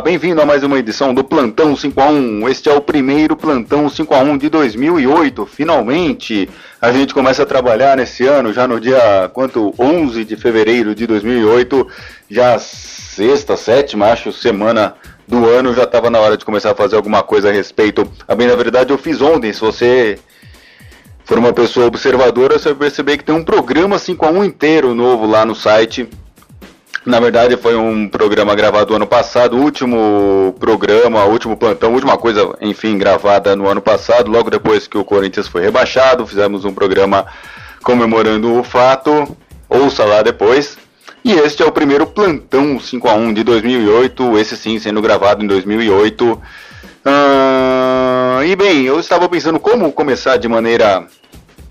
Bem-vindo a mais uma edição do Plantão 5 a 1. Este é o primeiro Plantão 5 a 1 de 2008. Finalmente, a gente começa a trabalhar nesse ano, já no dia quanto 11 de fevereiro de 2008, já sexta, sétima, acho, semana do ano, já estava na hora de começar a fazer alguma coisa a respeito. A bem na verdade eu fiz ontem, se você for uma pessoa observadora, você vai perceber que tem um programa 5 a 1 inteiro novo lá no site na verdade, foi um programa gravado ano passado, último programa, último plantão, última coisa, enfim, gravada no ano passado, logo depois que o Corinthians foi rebaixado. Fizemos um programa comemorando o fato. Ouça lá depois. E este é o primeiro plantão 5 a 1 de 2008, esse sim sendo gravado em 2008. Ah, e bem, eu estava pensando como começar de maneira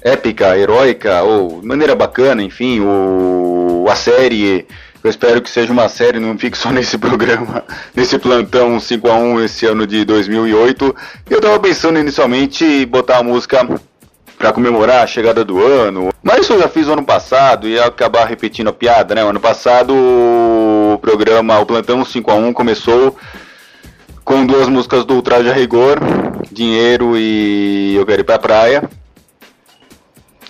épica, heróica ou de maneira bacana, enfim, o, a série eu espero que seja uma série, não fique só nesse programa, nesse plantão 5 a 1 esse ano de 2008. Eu tava pensando inicialmente em botar a música para comemorar a chegada do ano. Mas isso eu já fiz ano passado e acabar repetindo a piada, né? O ano passado o programa, o plantão 5 a 1 começou com duas músicas do Ultraje a Rigor, Dinheiro e Eu Quero Ir Pra Praia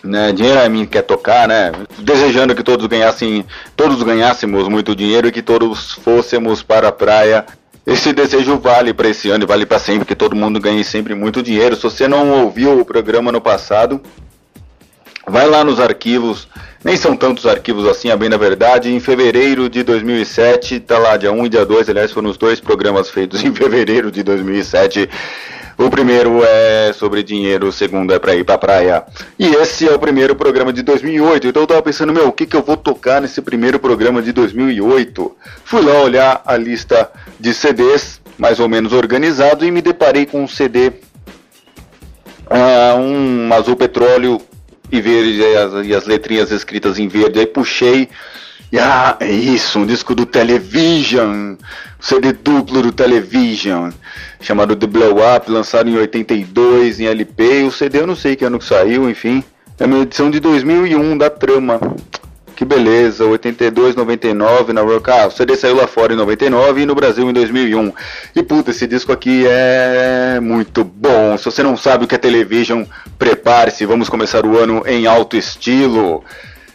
né? Dinheiro é mim quer tocar, né? Desejando que todos ganhassem, todos ganhássemos muito dinheiro e que todos fôssemos para a praia. Esse desejo vale para esse ano e vale para sempre, que todo mundo ganhe sempre muito dinheiro. Se você não ouviu o programa no passado, vai lá nos arquivos. Nem são tantos arquivos assim, a bem na verdade. Em fevereiro de 2007, tá lá, dia 1 e dia 2, aliás, foram os dois programas feitos em fevereiro de 2007. O primeiro é sobre dinheiro, o segundo é para ir pra praia. E esse é o primeiro programa de 2008. Então eu tava pensando, meu, o que, que eu vou tocar nesse primeiro programa de 2008? Fui lá olhar a lista de CDs, mais ou menos organizado, e me deparei com um CD, uh, ah, um azul petróleo e verde, e as, e as letrinhas escritas em verde. Aí puxei ah, é isso, um disco do Television, CD duplo do Television, chamado The Blow Up, lançado em 82 em LP. O CD eu não sei que ano que saiu, enfim. É uma edição de 2001 da Trama. Que beleza, 82, 99 na Rock. Ah, o CD saiu lá fora em 99 e no Brasil em 2001. E puta, esse disco aqui é muito bom. Se você não sabe o que é Television, prepare-se, vamos começar o ano em alto estilo.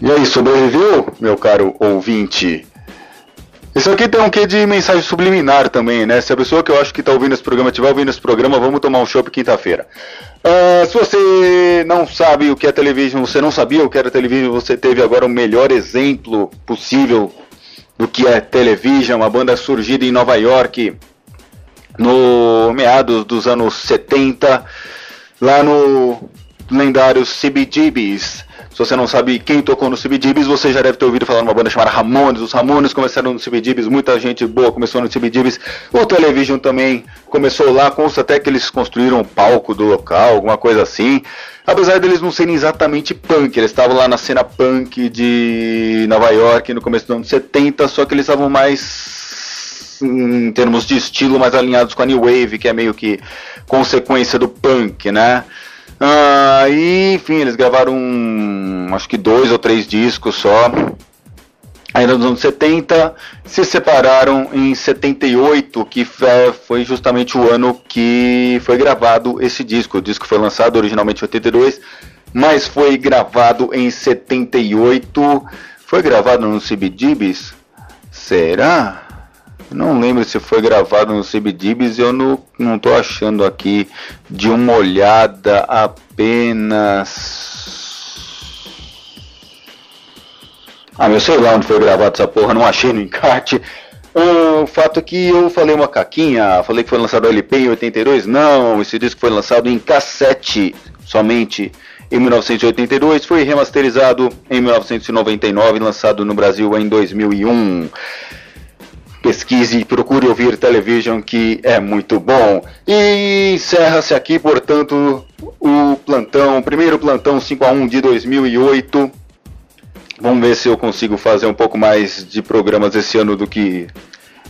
E aí, sobreviveu, meu caro ouvinte? Isso aqui tem um quê de mensagem subliminar também, né? Se a pessoa que eu acho que está ouvindo esse programa estiver ouvindo esse programa, vamos tomar um chopp quinta-feira. Uh, se você não sabe o que é televisão, você não sabia o que era televisão, você teve agora o melhor exemplo possível do que é televisão, uma banda surgida em Nova York no meados dos anos 70, lá no lendário CBGBs. Se você não sabe quem tocou no CBGBs, você já deve ter ouvido falar numa banda chamada Ramones. Os Ramones começaram no CBGBs, muita gente boa começou no CBGBs. O Television também começou lá, consta até que eles construíram um palco do local, alguma coisa assim. Apesar deles não serem exatamente punk, eles estavam lá na cena punk de Nova York no começo dos anos 70, só que eles estavam mais em termos de estilo mais alinhados com a New Wave, que é meio que consequência do punk, né? Ah, e, enfim, eles gravaram um, acho que dois ou três discos só. Ainda nos anos 70, se separaram em 78, que foi justamente o ano que foi gravado esse disco. O disco foi lançado originalmente em 82, mas foi gravado em 78. Foi gravado no CBGBs? Será? Não lembro se foi gravado no CBDibs, eu não, não tô achando aqui de uma olhada apenas. Ah, meu sei lá onde foi gravado essa porra, não achei no encarte. O fato é que eu falei uma caquinha, falei que foi lançado LP em 82, não, esse disco foi lançado em cassete somente em 1982, foi remasterizado em 1999 lançado no Brasil em 2001 pesquise e procure ouvir television que é muito bom. E encerra-se aqui, portanto, o plantão, primeiro plantão 5 a 1 de 2008. Vamos ver se eu consigo fazer um pouco mais de programas esse ano do que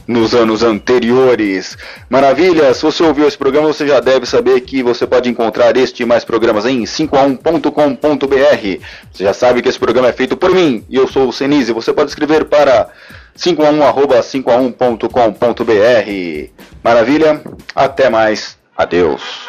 nos anos anteriores. Maravilha! Se você ouviu esse programa, você já deve saber que você pode encontrar este e mais programas em 5a1.com.br. Você já sabe que esse programa é feito por mim e eu sou o Senise. Você pode escrever para 5a1.5a1.com.br. Maravilha? Até mais. Adeus.